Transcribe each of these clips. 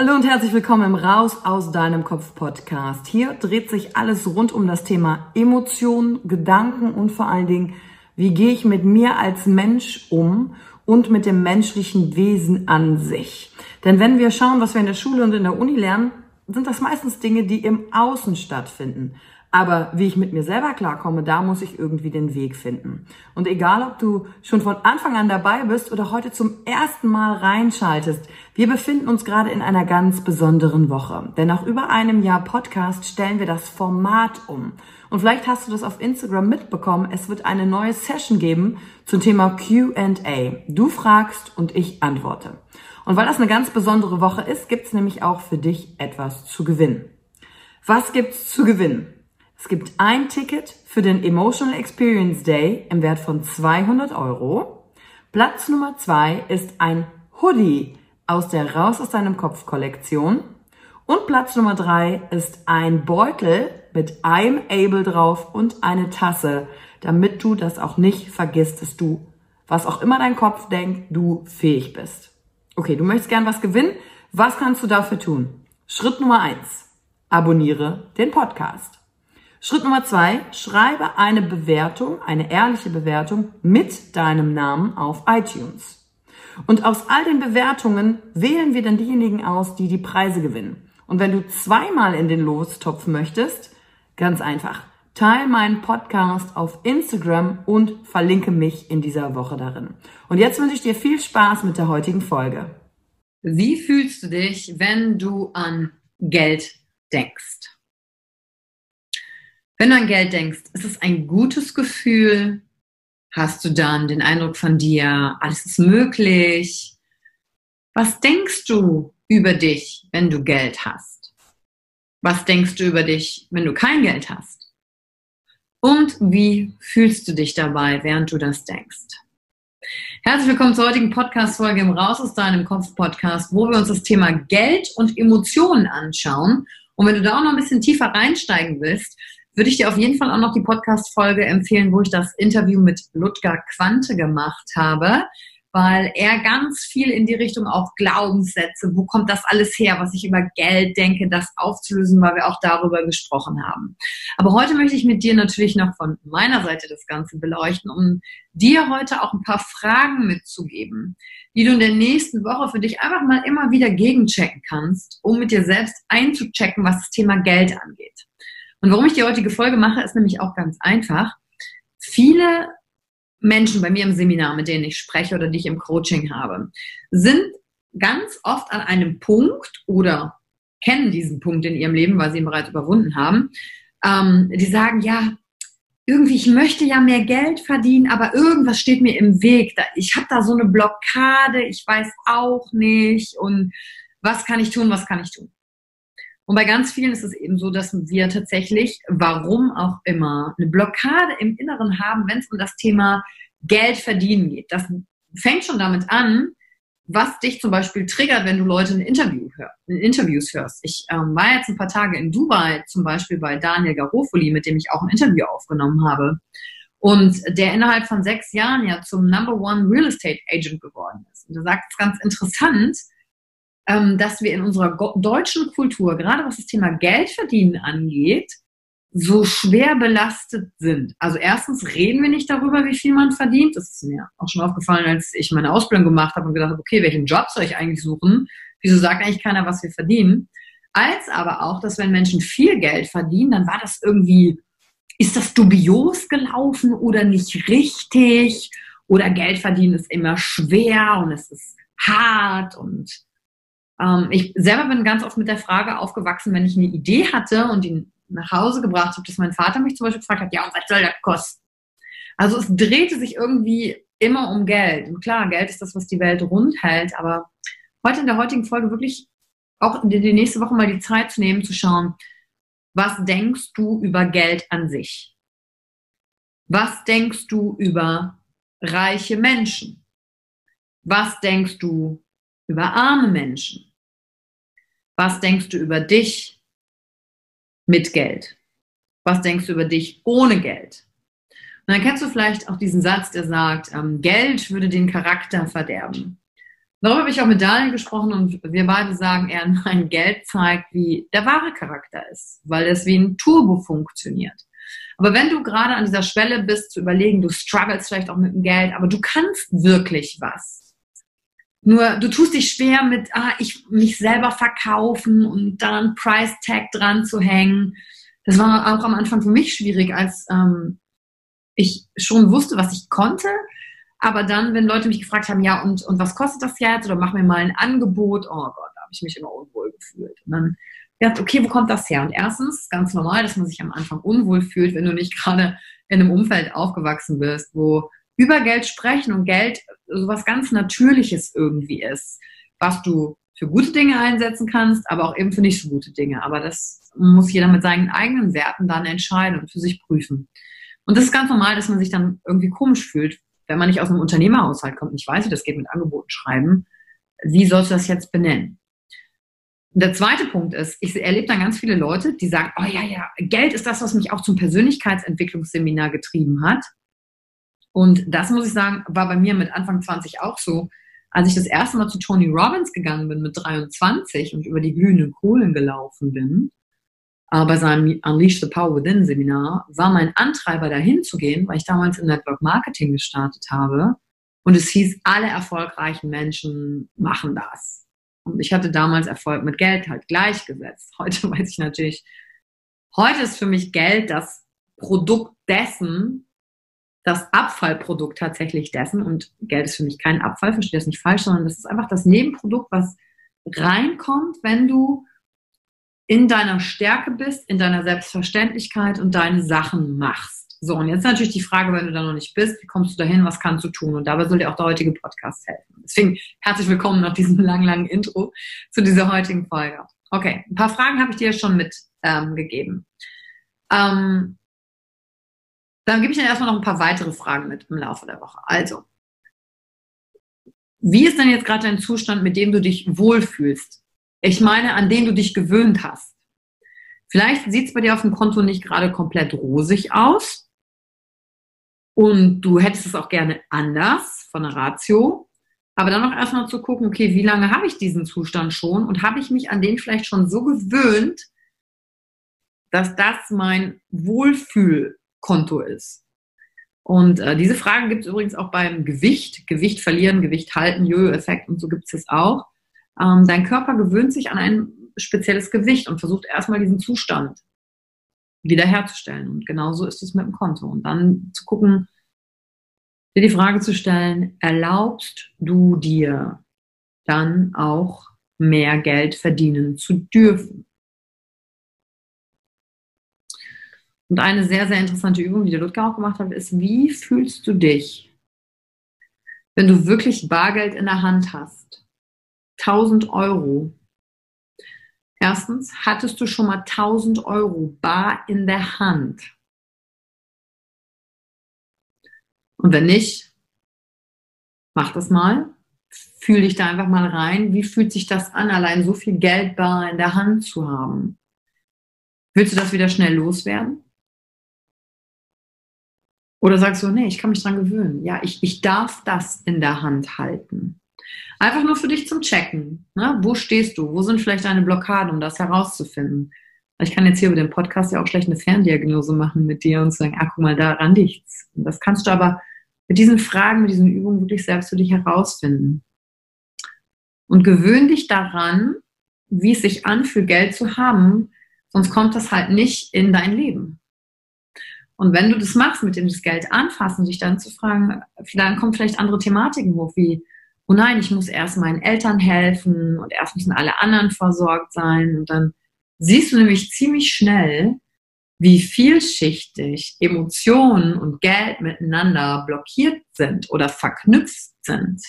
Hallo und herzlich willkommen im Raus aus deinem Kopf Podcast. Hier dreht sich alles rund um das Thema Emotionen, Gedanken und vor allen Dingen, wie gehe ich mit mir als Mensch um und mit dem menschlichen Wesen an sich. Denn wenn wir schauen, was wir in der Schule und in der Uni lernen, sind das meistens Dinge, die im Außen stattfinden. Aber wie ich mit mir selber klarkomme, da muss ich irgendwie den Weg finden. Und egal, ob du schon von Anfang an dabei bist oder heute zum ersten Mal reinschaltest, wir befinden uns gerade in einer ganz besonderen Woche. Denn nach über einem Jahr Podcast stellen wir das Format um. Und vielleicht hast du das auf Instagram mitbekommen. Es wird eine neue Session geben zum Thema Q&A. Du fragst und ich antworte. Und weil das eine ganz besondere Woche ist, gibt's nämlich auch für dich etwas zu gewinnen. Was gibt's zu gewinnen? Es gibt ein Ticket für den Emotional Experience Day im Wert von 200 Euro. Platz Nummer zwei ist ein Hoodie aus der Raus aus deinem Kopf Kollektion. Und Platz Nummer drei ist ein Beutel mit I'm Able drauf und eine Tasse, damit du das auch nicht vergisst, dass du, was auch immer dein Kopf denkt, du fähig bist. Okay, du möchtest gern was gewinnen. Was kannst du dafür tun? Schritt Nummer eins. Abonniere den Podcast. Schritt Nummer zwei, schreibe eine Bewertung, eine ehrliche Bewertung mit deinem Namen auf iTunes. Und aus all den Bewertungen wählen wir dann diejenigen aus, die die Preise gewinnen. Und wenn du zweimal in den Lostopf möchtest, ganz einfach, teile meinen Podcast auf Instagram und verlinke mich in dieser Woche darin. Und jetzt wünsche ich dir viel Spaß mit der heutigen Folge. Wie fühlst du dich, wenn du an Geld denkst? Wenn du an Geld denkst, ist es ein gutes Gefühl? Hast du dann den Eindruck von dir, alles ist möglich? Was denkst du über dich, wenn du Geld hast? Was denkst du über dich, wenn du kein Geld hast? Und wie fühlst du dich dabei, während du das denkst? Herzlich willkommen zur heutigen Podcast-Folge im Raus aus deinem Kopf-Podcast, wo wir uns das Thema Geld und Emotionen anschauen. Und wenn du da auch noch ein bisschen tiefer reinsteigen willst, würde ich dir auf jeden Fall auch noch die Podcast-Folge empfehlen, wo ich das Interview mit Ludger Quante gemacht habe. weil er ganz viel in die Richtung auch Glaubenssätze, wo kommt das alles her, was ich über Geld denke, das aufzulösen, weil wir auch darüber gesprochen haben. Aber heute möchte ich mit dir natürlich noch von meiner Seite das Ganze beleuchten, um dir heute auch ein paar Fragen mitzugeben, die du in der nächsten Woche für dich einfach mal immer wieder gegenchecken kannst, um mit dir selbst einzuchecken, was das Thema Geld angeht. Und warum ich die heutige Folge mache, ist nämlich auch ganz einfach. Viele Menschen bei mir im Seminar, mit denen ich spreche oder die ich im Coaching habe, sind ganz oft an einem Punkt oder kennen diesen Punkt in ihrem Leben, weil sie ihn bereits überwunden haben. Ähm, die sagen, ja, irgendwie, ich möchte ja mehr Geld verdienen, aber irgendwas steht mir im Weg. Ich habe da so eine Blockade, ich weiß auch nicht und was kann ich tun, was kann ich tun. Und bei ganz vielen ist es eben so, dass wir tatsächlich, warum auch immer, eine Blockade im Inneren haben, wenn es um das Thema Geld verdienen geht. Das fängt schon damit an, was dich zum Beispiel triggert, wenn du Leute in, Interview hör, in Interviews hörst. Ich ähm, war jetzt ein paar Tage in Dubai, zum Beispiel bei Daniel Garofoli, mit dem ich auch ein Interview aufgenommen habe. Und der innerhalb von sechs Jahren ja zum Number One Real Estate Agent geworden ist. Und er sagt es ganz interessant, dass wir in unserer deutschen Kultur, gerade was das Thema Geldverdienen angeht, so schwer belastet sind. Also erstens reden wir nicht darüber, wie viel man verdient. Das ist mir auch schon aufgefallen, als ich meine Ausbildung gemacht habe und gedacht habe, okay, welchen Job soll ich eigentlich suchen? Wieso sagt eigentlich keiner, was wir verdienen? Als aber auch, dass wenn Menschen viel Geld verdienen, dann war das irgendwie, ist das dubios gelaufen oder nicht richtig? Oder Geld verdienen ist immer schwer und es ist hart und ähm, ich selber bin ganz oft mit der Frage aufgewachsen, wenn ich eine Idee hatte und die nach Hause gebracht habe, dass mein Vater mich zum Beispiel gefragt hat, ja, und was soll das kosten? Also es drehte sich irgendwie immer um Geld. Und klar, Geld ist das, was die Welt rund hält, aber heute in der heutigen Folge wirklich auch die nächste Woche mal die Zeit zu nehmen, zu schauen, was denkst du über Geld an sich? Was denkst du über reiche Menschen? Was denkst du über arme Menschen? Was denkst du über dich mit Geld? Was denkst du über dich ohne Geld? Und dann kennst du vielleicht auch diesen Satz, der sagt, ähm, Geld würde den Charakter verderben. Darüber habe ich auch mit Daniel gesprochen und wir beide sagen eher, nein, Geld zeigt, wie der wahre Charakter ist, weil es wie ein Turbo funktioniert. Aber wenn du gerade an dieser Schwelle bist, zu überlegen, du struggles vielleicht auch mit dem Geld, aber du kannst wirklich was, nur du tust dich schwer mit, ah, ich mich selber verkaufen und dann Price Tag dran zu hängen. Das war auch am Anfang für mich schwierig, als ähm, ich schon wusste, was ich konnte. Aber dann, wenn Leute mich gefragt haben, ja, und, und was kostet das jetzt? Oder mach mir mal ein Angebot. Oh Gott, da habe ich mich immer unwohl gefühlt. Und dann dachte okay, wo kommt das her? Und erstens, ganz normal, dass man sich am Anfang unwohl fühlt, wenn du nicht gerade in einem Umfeld aufgewachsen bist, wo über Geld sprechen und Geld so was ganz Natürliches irgendwie ist, was du für gute Dinge einsetzen kannst, aber auch eben für nicht so gute Dinge. Aber das muss jeder mit seinen eigenen Werten dann entscheiden und für sich prüfen. Und das ist ganz normal, dass man sich dann irgendwie komisch fühlt, wenn man nicht aus einem Unternehmerhaushalt kommt. Ich weiß, wie das geht mit Angeboten schreiben. Wie sollst du das jetzt benennen? Der zweite Punkt ist, ich erlebe dann ganz viele Leute, die sagen, oh ja, ja, Geld ist das, was mich auch zum Persönlichkeitsentwicklungsseminar getrieben hat. Und das muss ich sagen, war bei mir mit Anfang 20 auch so. Als ich das erste Mal zu Tony Robbins gegangen bin mit 23 und über die glühenden Kohlen gelaufen bin, äh, bei seinem Unleash the Power Within Seminar, war mein Antreiber dahin zu gehen, weil ich damals im Network Marketing gestartet habe. Und es hieß, alle erfolgreichen Menschen machen das. Und ich hatte damals Erfolg mit Geld halt gleichgesetzt. Heute weiß ich natürlich, heute ist für mich Geld das Produkt dessen, das Abfallprodukt tatsächlich dessen. Und Geld ist für mich kein Abfall, verstehe das nicht falsch, sondern das ist einfach das Nebenprodukt, was reinkommt, wenn du in deiner Stärke bist, in deiner Selbstverständlichkeit und deine Sachen machst. So, und jetzt natürlich die Frage, wenn du da noch nicht bist, wie kommst du dahin, was kannst du tun? Und dabei soll dir auch der heutige Podcast helfen. Deswegen herzlich willkommen nach diesem langen, langen Intro zu dieser heutigen Folge. Okay, ein paar Fragen habe ich dir schon mitgegeben. Ähm, ähm, dann gebe ich dann erstmal noch ein paar weitere Fragen mit im Laufe der Woche. Also, wie ist denn jetzt gerade dein Zustand, mit dem du dich wohlfühlst? Ich meine, an den du dich gewöhnt hast. Vielleicht sieht es bei dir auf dem Konto nicht gerade komplett rosig aus und du hättest es auch gerne anders von der Ratio. Aber dann noch erstmal zu gucken, okay, wie lange habe ich diesen Zustand schon und habe ich mich an den vielleicht schon so gewöhnt, dass das mein Wohlfühlkonto ist. Und äh, diese Frage gibt es übrigens auch beim Gewicht. Gewicht verlieren, Gewicht halten, Jojo-Effekt und so gibt es das auch. Ähm, dein Körper gewöhnt sich an ein spezielles Gewicht und versucht erstmal diesen Zustand wiederherzustellen. Und genauso ist es mit dem Konto. Und dann zu gucken, dir die Frage zu stellen, erlaubst du dir dann auch mehr Geld verdienen zu dürfen? Und eine sehr, sehr interessante Übung, die der Ludger auch gemacht hat, ist, wie fühlst du dich, wenn du wirklich Bargeld in der Hand hast? 1000 Euro. Erstens, hattest du schon mal 1000 Euro bar in der Hand? Und wenn nicht, mach das mal. Fühl dich da einfach mal rein. Wie fühlt sich das an, allein so viel Geld bar in der Hand zu haben? Willst du das wieder schnell loswerden? Oder sagst du, nee, ich kann mich dran gewöhnen. Ja, ich, ich darf das in der Hand halten. Einfach nur für dich zum Checken. Ne? Wo stehst du? Wo sind vielleicht deine Blockaden, um das herauszufinden? Ich kann jetzt hier über den Podcast ja auch schlecht eine Ferndiagnose machen mit dir und sagen, ah, guck mal, daran nichts. Und das kannst du aber mit diesen Fragen, mit diesen Übungen wirklich selbst für dich herausfinden. Und gewöhn dich daran, wie es sich anfühlt, Geld zu haben, sonst kommt das halt nicht in dein Leben. Und wenn du das machst, mit dem das Geld anfassen, sich dann zu fragen, dann kommen vielleicht andere Thematiken hoch, wie, oh nein, ich muss erst meinen Eltern helfen und erst müssen alle anderen versorgt sein. Und dann siehst du nämlich ziemlich schnell, wie vielschichtig Emotionen und Geld miteinander blockiert sind oder verknüpft sind.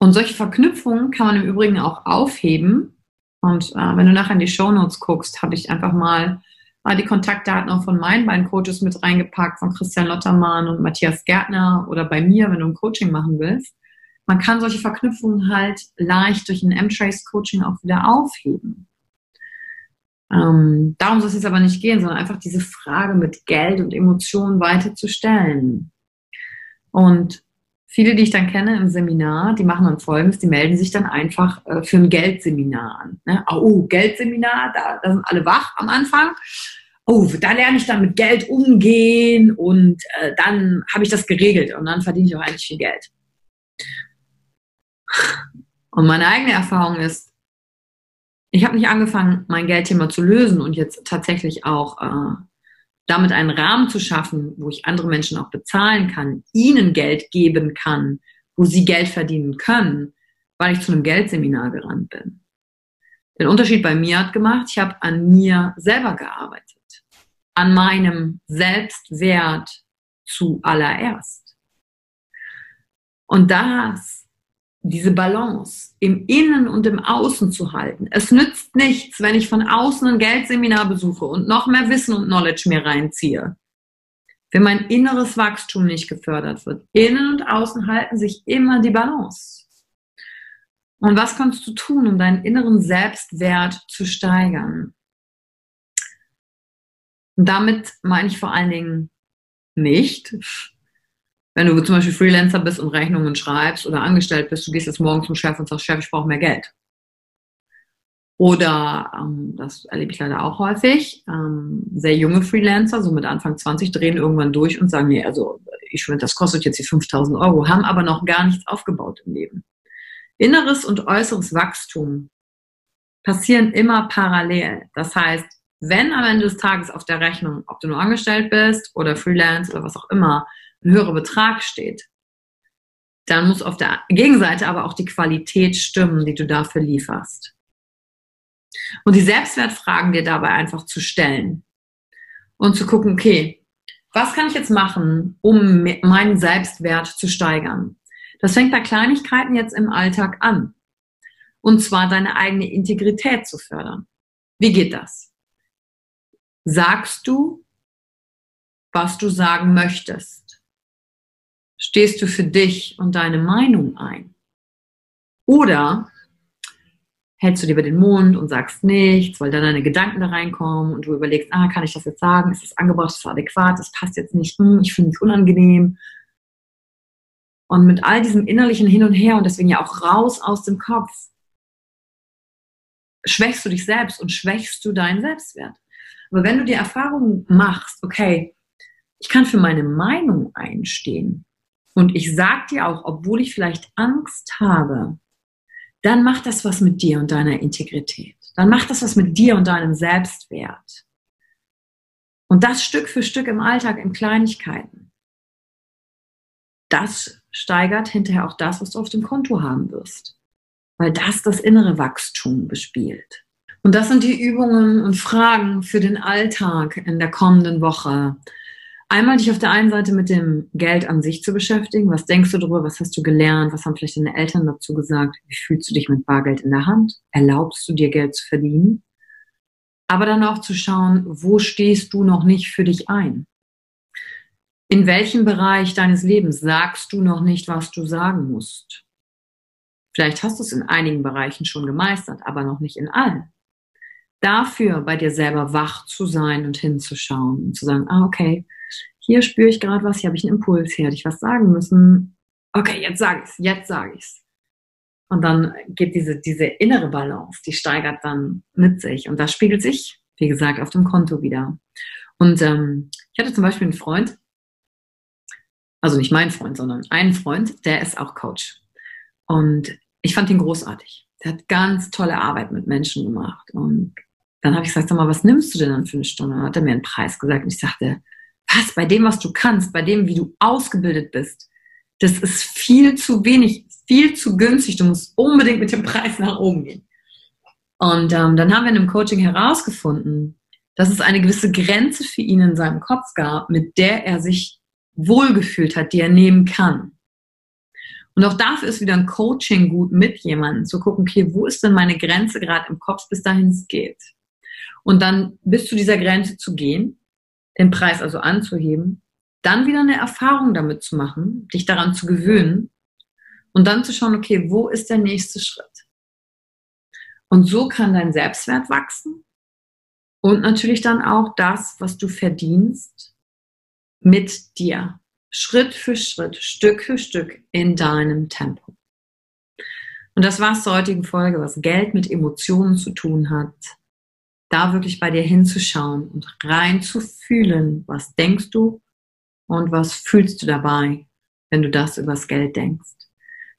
Und solche Verknüpfungen kann man im Übrigen auch aufheben. Und äh, wenn du nachher in die Show Notes guckst, habe ich einfach mal die Kontaktdaten auch von meinen beiden Coaches mit reingepackt, von Christian Lottermann und Matthias Gärtner oder bei mir, wenn du ein Coaching machen willst. Man kann solche Verknüpfungen halt leicht durch ein M-Trace-Coaching auch wieder aufheben. Ähm, darum soll es jetzt aber nicht gehen, sondern einfach diese Frage mit Geld und Emotionen weiter zu stellen. Und viele, die ich dann kenne im Seminar, die machen dann folgendes, die melden sich dann einfach äh, für ein Geldseminar an. Ne? Oh, Geldseminar, da, da sind alle wach am Anfang oh, da lerne ich dann mit Geld umgehen und äh, dann habe ich das geregelt und dann verdiene ich auch eigentlich viel Geld. Und meine eigene Erfahrung ist, ich habe nicht angefangen, mein Geldthema zu lösen und jetzt tatsächlich auch äh, damit einen Rahmen zu schaffen, wo ich andere Menschen auch bezahlen kann, ihnen Geld geben kann, wo sie Geld verdienen können, weil ich zu einem Geldseminar gerannt bin. Den Unterschied bei mir hat gemacht, ich habe an mir selber gearbeitet an meinem Selbstwert zuallererst. Und das, diese Balance im Innen und im Außen zu halten. Es nützt nichts, wenn ich von außen ein Geldseminar besuche und noch mehr Wissen und Knowledge mir reinziehe. Wenn mein inneres Wachstum nicht gefördert wird. Innen und außen halten sich immer die Balance. Und was kannst du tun, um deinen inneren Selbstwert zu steigern? Und damit meine ich vor allen Dingen nicht, wenn du zum Beispiel Freelancer bist und Rechnungen schreibst oder angestellt bist, du gehst jetzt morgen zum Chef und sagst, Chef, ich brauche mehr Geld. Oder, ähm, das erlebe ich leider auch häufig, ähm, sehr junge Freelancer, so mit Anfang 20, drehen irgendwann durch und sagen, nee, also ich finde, das kostet jetzt die 5000 Euro, haben aber noch gar nichts aufgebaut im Leben. Inneres und äußeres Wachstum passieren immer parallel. Das heißt, wenn am Ende des Tages auf der Rechnung, ob du nur angestellt bist oder Freelance oder was auch immer, ein höherer Betrag steht, dann muss auf der Gegenseite aber auch die Qualität stimmen, die du dafür lieferst. Und die Selbstwertfragen dir dabei einfach zu stellen und zu gucken, okay, was kann ich jetzt machen, um meinen Selbstwert zu steigern? Das fängt bei Kleinigkeiten jetzt im Alltag an. Und zwar deine eigene Integrität zu fördern. Wie geht das? Sagst du, was du sagen möchtest? Stehst du für dich und deine Meinung ein? Oder hältst du lieber den Mund und sagst nichts, weil dann deine Gedanken da reinkommen und du überlegst, ah, kann ich das jetzt sagen? Ist das angebracht? Ist das adäquat? Das passt jetzt nicht. Hm, ich finde es unangenehm. Und mit all diesem innerlichen Hin und Her und deswegen ja auch raus aus dem Kopf, schwächst du dich selbst und schwächst du deinen Selbstwert. Aber wenn du die Erfahrung machst, okay, ich kann für meine Meinung einstehen und ich sag dir auch, obwohl ich vielleicht Angst habe, dann macht das was mit dir und deiner Integrität. Dann macht das was mit dir und deinem Selbstwert. Und das Stück für Stück im Alltag, in Kleinigkeiten. Das steigert hinterher auch das, was du auf dem Konto haben wirst. Weil das das innere Wachstum bespielt. Und das sind die Übungen und Fragen für den Alltag in der kommenden Woche. Einmal dich auf der einen Seite mit dem Geld an sich zu beschäftigen. Was denkst du darüber? Was hast du gelernt? Was haben vielleicht deine Eltern dazu gesagt? Wie fühlst du dich mit Bargeld in der Hand? Erlaubst du dir Geld zu verdienen? Aber dann auch zu schauen, wo stehst du noch nicht für dich ein? In welchem Bereich deines Lebens sagst du noch nicht, was du sagen musst? Vielleicht hast du es in einigen Bereichen schon gemeistert, aber noch nicht in allen. Dafür bei dir selber wach zu sein und hinzuschauen und zu sagen, ah, okay, hier spüre ich gerade was, hier habe ich einen Impuls, hier hätte ich was sagen müssen. Okay, jetzt sage ich es, jetzt sage ich es. Und dann geht diese, diese innere Balance, die steigert dann mit sich. Und das spiegelt sich, wie gesagt, auf dem Konto wieder. Und ähm, ich hatte zum Beispiel einen Freund, also nicht mein Freund, sondern einen Freund, der ist auch Coach. Und ich fand ihn großartig. Der hat ganz tolle Arbeit mit Menschen gemacht. Und dann habe ich gesagt, sag mal, was nimmst du denn dann für eine Stunde? Und dann hat er mir einen Preis gesagt. Und ich sagte, was, bei dem, was du kannst, bei dem, wie du ausgebildet bist, das ist viel zu wenig, viel zu günstig. Du musst unbedingt mit dem Preis nach oben gehen. Und ähm, dann haben wir in einem Coaching herausgefunden, dass es eine gewisse Grenze für ihn in seinem Kopf gab, mit der er sich wohlgefühlt hat, die er nehmen kann. Und auch dafür ist wieder ein Coaching gut mit jemandem zu gucken, okay, wo ist denn meine Grenze gerade im Kopf, bis dahin es geht. Und dann bis zu dieser Grenze zu gehen, den Preis also anzuheben, dann wieder eine Erfahrung damit zu machen, dich daran zu gewöhnen und dann zu schauen, okay, wo ist der nächste Schritt? Und so kann dein Selbstwert wachsen und natürlich dann auch das, was du verdienst, mit dir. Schritt für Schritt, Stück für Stück in deinem Tempo. Und das war's zur heutigen Folge, was Geld mit Emotionen zu tun hat. Da wirklich bei dir hinzuschauen und rein zu fühlen, was denkst du und was fühlst du dabei, wenn du das übers Geld denkst.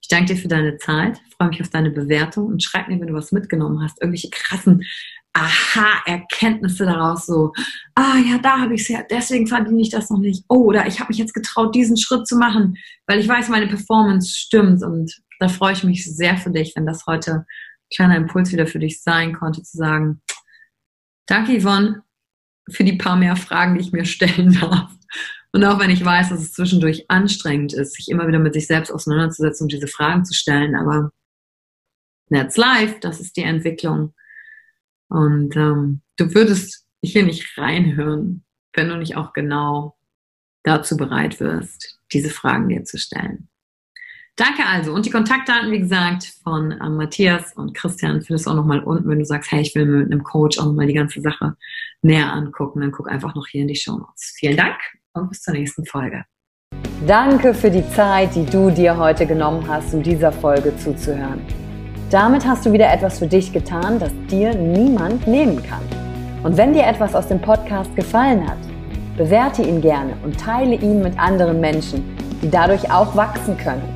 Ich danke dir für deine Zeit, freue mich auf deine Bewertung und schreib mir, wenn du was mitgenommen hast, irgendwelche krassen Aha-Erkenntnisse daraus, so, ah ja, da habe ich es ja, deswegen verdiene ich das noch nicht. Oh, oder ich habe mich jetzt getraut, diesen Schritt zu machen, weil ich weiß, meine Performance stimmt und da freue ich mich sehr für dich, wenn das heute ein kleiner Impuls wieder für dich sein konnte, zu sagen, danke Yvonne für die paar mehr Fragen, die ich mir stellen darf. Und auch wenn ich weiß, dass es zwischendurch anstrengend ist, sich immer wieder mit sich selbst auseinanderzusetzen und diese Fragen zu stellen, aber that's life, das ist die Entwicklung. Und ähm, du würdest hier nicht reinhören, wenn du nicht auch genau dazu bereit wirst, diese Fragen dir zu stellen. Danke also. Und die Kontaktdaten, wie gesagt, von ähm, Matthias und Christian findest du auch nochmal unten, wenn du sagst, hey, ich will mir mit einem Coach auch nochmal die ganze Sache näher angucken. Dann guck einfach noch hier in die Show Notes. Vielen Dank und bis zur nächsten Folge. Danke für die Zeit, die du dir heute genommen hast, um dieser Folge zuzuhören. Damit hast du wieder etwas für dich getan, das dir niemand nehmen kann. Und wenn dir etwas aus dem Podcast gefallen hat, bewerte ihn gerne und teile ihn mit anderen Menschen, die dadurch auch wachsen können.